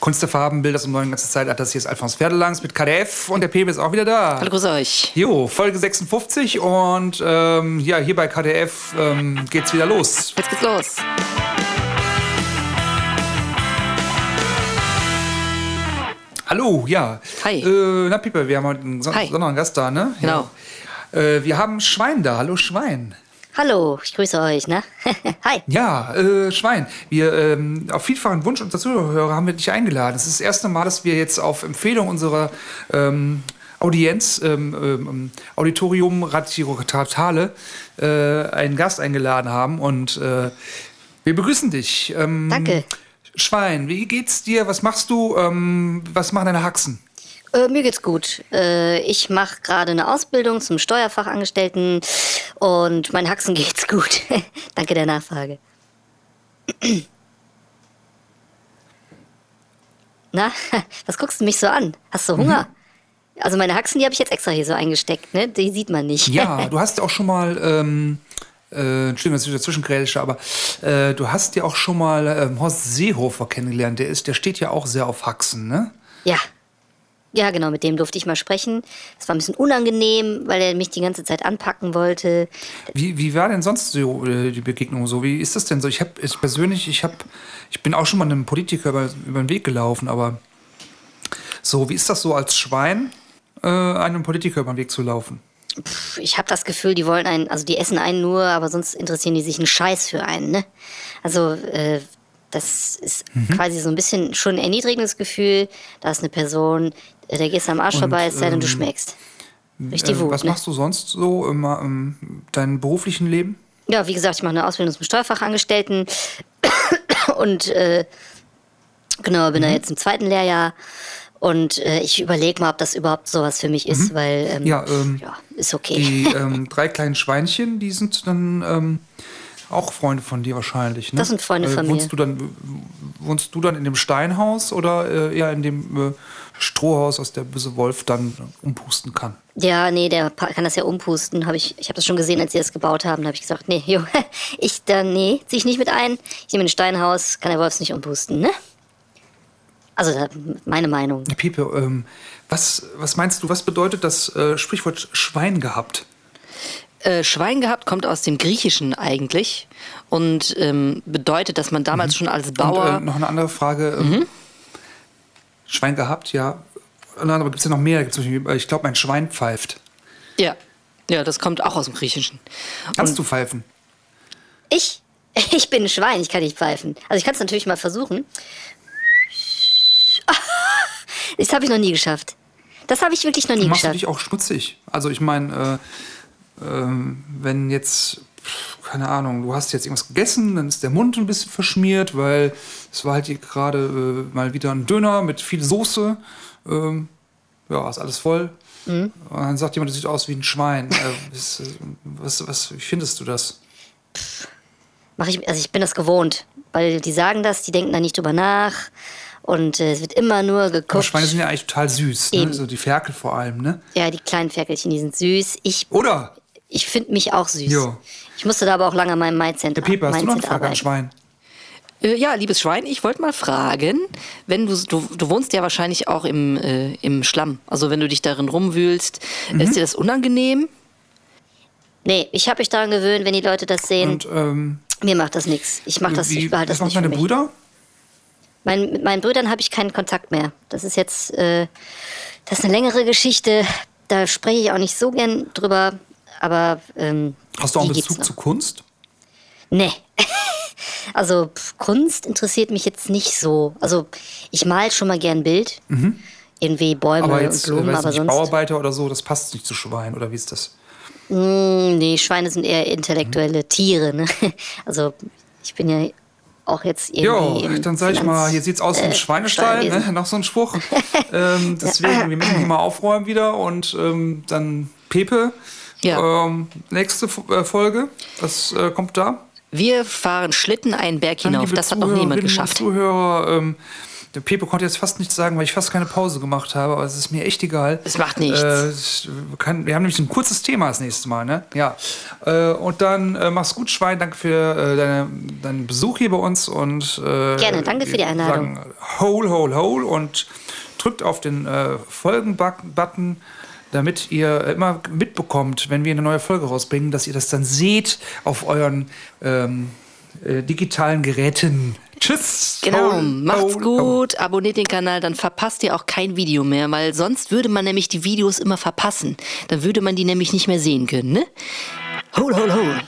Kunst der Farben, Bilder zum neuen ganzen Zeitalter. Das hier ist Alfons Pferdelangs mit KDF und der Pepe ist auch wieder da. Hallo, grüß euch. Jo, Folge 56 und ähm, ja, hier bei KDF ähm, geht's wieder los. Jetzt geht's los. Hallo, ja. Hi. Äh, na, Pepe, wir haben heute einen son Hi. besonderen Gast da, ne? Genau. Ja. Äh, wir haben Schwein da. Hallo, Schwein. Hallo, ich grüße euch, ne? Hi. Ja, äh, Schwein, wir ähm, auf vielfachen Wunsch unserer Zuhörer haben wir dich eingeladen. Es ist das erste Mal, dass wir jetzt auf Empfehlung unserer ähm, Audienz, ähm, ähm, Auditorium Radio Tatale, äh, einen Gast eingeladen haben und äh, wir begrüßen dich. Ähm, Danke. Schwein, wie geht's dir? Was machst du? Ähm, was machen deine Haxen? Äh, mir geht's gut. Äh, ich mache gerade eine Ausbildung zum Steuerfachangestellten und meinen Haxen geht's gut. Danke der Nachfrage. Na, was guckst du mich so an? Hast du Hunger? Also meine Haxen, die habe ich jetzt extra hier so eingesteckt, ne? Die sieht man nicht. Ja, du hast auch schon mal, ähm, äh, Entschuldigung, dass ich dazwischen grätsche, aber äh, du hast ja auch schon mal ähm, Horst Seehofer kennengelernt. Der, ist, der steht ja auch sehr auf Haxen, ne? Ja. Ja, genau, mit dem durfte ich mal sprechen. Es war ein bisschen unangenehm, weil er mich die ganze Zeit anpacken wollte. Wie, wie war denn sonst so äh, die Begegnung so? Wie ist das denn so? Ich habe ich persönlich, ich habe, ich bin auch schon mal einem Politiker über, über den Weg gelaufen, aber so, wie ist das so als Schwein, äh, einem Politiker über den Weg zu laufen? ich habe das Gefühl, die wollen einen, also die essen einen nur, aber sonst interessieren die sich einen Scheiß für einen, ne? Also, äh, das ist Mhm. quasi so ein bisschen schon ein erniedrigendes Gefühl. Da ist eine Person, äh, der gehst du am Arsch Und, vorbei, es sei denn, du ähm, schmeckst. Richtig Äh, Wut, was ne? machst du sonst so im, im deinem beruflichen Leben? Ja, wie gesagt, ich mache eine Ausbildung zum Steuerfachangestellten und äh, genau, bin da jetzt im zweiten Lehrjahr und äh, ich überlege mal, ob das überhaupt sowas für mich ist, weil ähm, Ja, ähm, ja, ist okay. Die ähm, drei kleinen Schweinchen, die sind dann ähm, auch Freunde von dir wahrscheinlich. Ne? Das sind Freunde von mir. wohnst Du dann, wohnst du dann in dem Steinhaus oder äh, eher in dem äh, Strohhaus, aus der böse Wolf dann umpusten kann? Ja, nee, der kann das ja umpusten. Hab ich ich habe das schon gesehen, als sie das gebaut haben. Da habe ich gesagt, nee, jo, ich dann, nee, zieh ich nicht mit ein. Ich nehme ein Steinhaus, kann der Wolfs nicht umpusten, ne? Also, da, meine Meinung. Piepe, ähm, was, was meinst du, was bedeutet das äh, Sprichwort Schwein gehabt? Äh, Schwein gehabt kommt aus dem Griechischen eigentlich und ähm, bedeutet, dass man damals schon als Bauer. Und äh, noch eine andere Frage. Ähm, Schwein gehabt, ja. Nein, aber gibt es ja noch mehr? Äh, ich glaube, mein Schwein pfeift. ja. ja, das kommt auch aus dem Griechischen. Kannst du pfeifen? Ich? Ich bin ein Schwein, ich kann nicht pfeifen. Also, ich kann es natürlich mal versuchen. Das habe ich noch nie geschafft. Das habe ich wirklich noch nie Machst du geschafft. dich auch schmutzig? Also ich meine, äh, ähm, wenn jetzt, keine Ahnung, du hast jetzt irgendwas gegessen, dann ist der Mund ein bisschen verschmiert, weil es war halt hier gerade äh, mal wieder ein Döner mit viel Soße. Ähm, ja, ist alles voll. Mhm. Und dann sagt jemand, das sieht aus wie ein Schwein. Äh, ist, äh, was, was, wie findest du das? Mach ich, also ich bin das gewohnt, weil die sagen das, die denken da nicht drüber nach und äh, es wird immer nur Aber geguckt. Schweine sind ja eigentlich total süß, ne? So die Ferkel vor allem, ne? Ja, die kleinen Ferkelchen, die sind süß. Ich, Oder? Ich finde mich auch süß. Jo. Ich musste da aber auch lange an meinem Mindset, Der Pepe, hast du noch eine Frage an arbeiten. Schwein? Äh, ja, liebes Schwein, ich wollte mal fragen, wenn du, du, du wohnst ja wahrscheinlich auch im, äh, im Schlamm, also wenn du dich darin rumwühlst, Mhm. ist dir das unangenehm? Nee, ich habe mich daran gewöhnt, wenn die Leute das sehen. Und ähm, mir macht das nichts. Ich mache das, ich behalte was das machen nicht für deine mich. Brüder? Mein, mit meinen Brüdern habe ich keinen Kontakt mehr. Das ist jetzt, äh, das ist eine längere Geschichte. Da spreche ich auch nicht so gern drüber. Aber ähm, Hast du auch einen Bezug zu Kunst? Nee. Also Kunst interessiert mich jetzt nicht so. Also ich mal schon mal gern Bild. Irgendwie Bäume Mhm. Aber jetzt, und Blumen, weiß aber nicht, sonst. Bauarbeiter oder so, das passt nicht zu Schwein, oder wie ist das? Mm, nee, Schweine sind eher intellektuelle Mhm. Tiere. Ne? Also ich bin ja auch jetzt irgendwie. Jo, dann sag ich mal, hier sieht's aus wie ein äh, Schweinestall, ne? noch so ein Spruch. ähm, deswegen, wir müssen hier mal aufräumen wieder und ähm, dann Pepe. Ja. Ähm, nächste äh, Folge, was äh, kommt da? Wir fahren Schlitten einen Berg hinauf, das hat noch niemand geschafft. Zuhörer, ähm, der Pepe konnte jetzt fast nichts sagen, weil ich fast keine Pause gemacht habe, aber es ist mir echt egal. Es macht nichts. Äh, kann, wir haben nämlich ein kurzes Thema das nächste Mal, ne? Ja. Äh, und dann äh, mach's gut, Schwein. Danke für äh, deine, deinen Besuch hier bei uns und äh, Gerne, danke für die wir Einladung. Sagen Hole, Hole, Hole und drückt auf den äh, Folgen-Button, damit ihr immer mitbekommt, wenn wir eine neue Folge rausbringen, dass ihr das dann seht auf euren ähm, äh, digitalen Geräten. Tschüss. Genau, macht's gut, abonniert den Kanal, dann verpasst ihr auch kein Video mehr, weil sonst würde man nämlich die Videos immer verpassen. Dann würde man die nämlich nicht mehr sehen können, ne? Hol, hol, hol.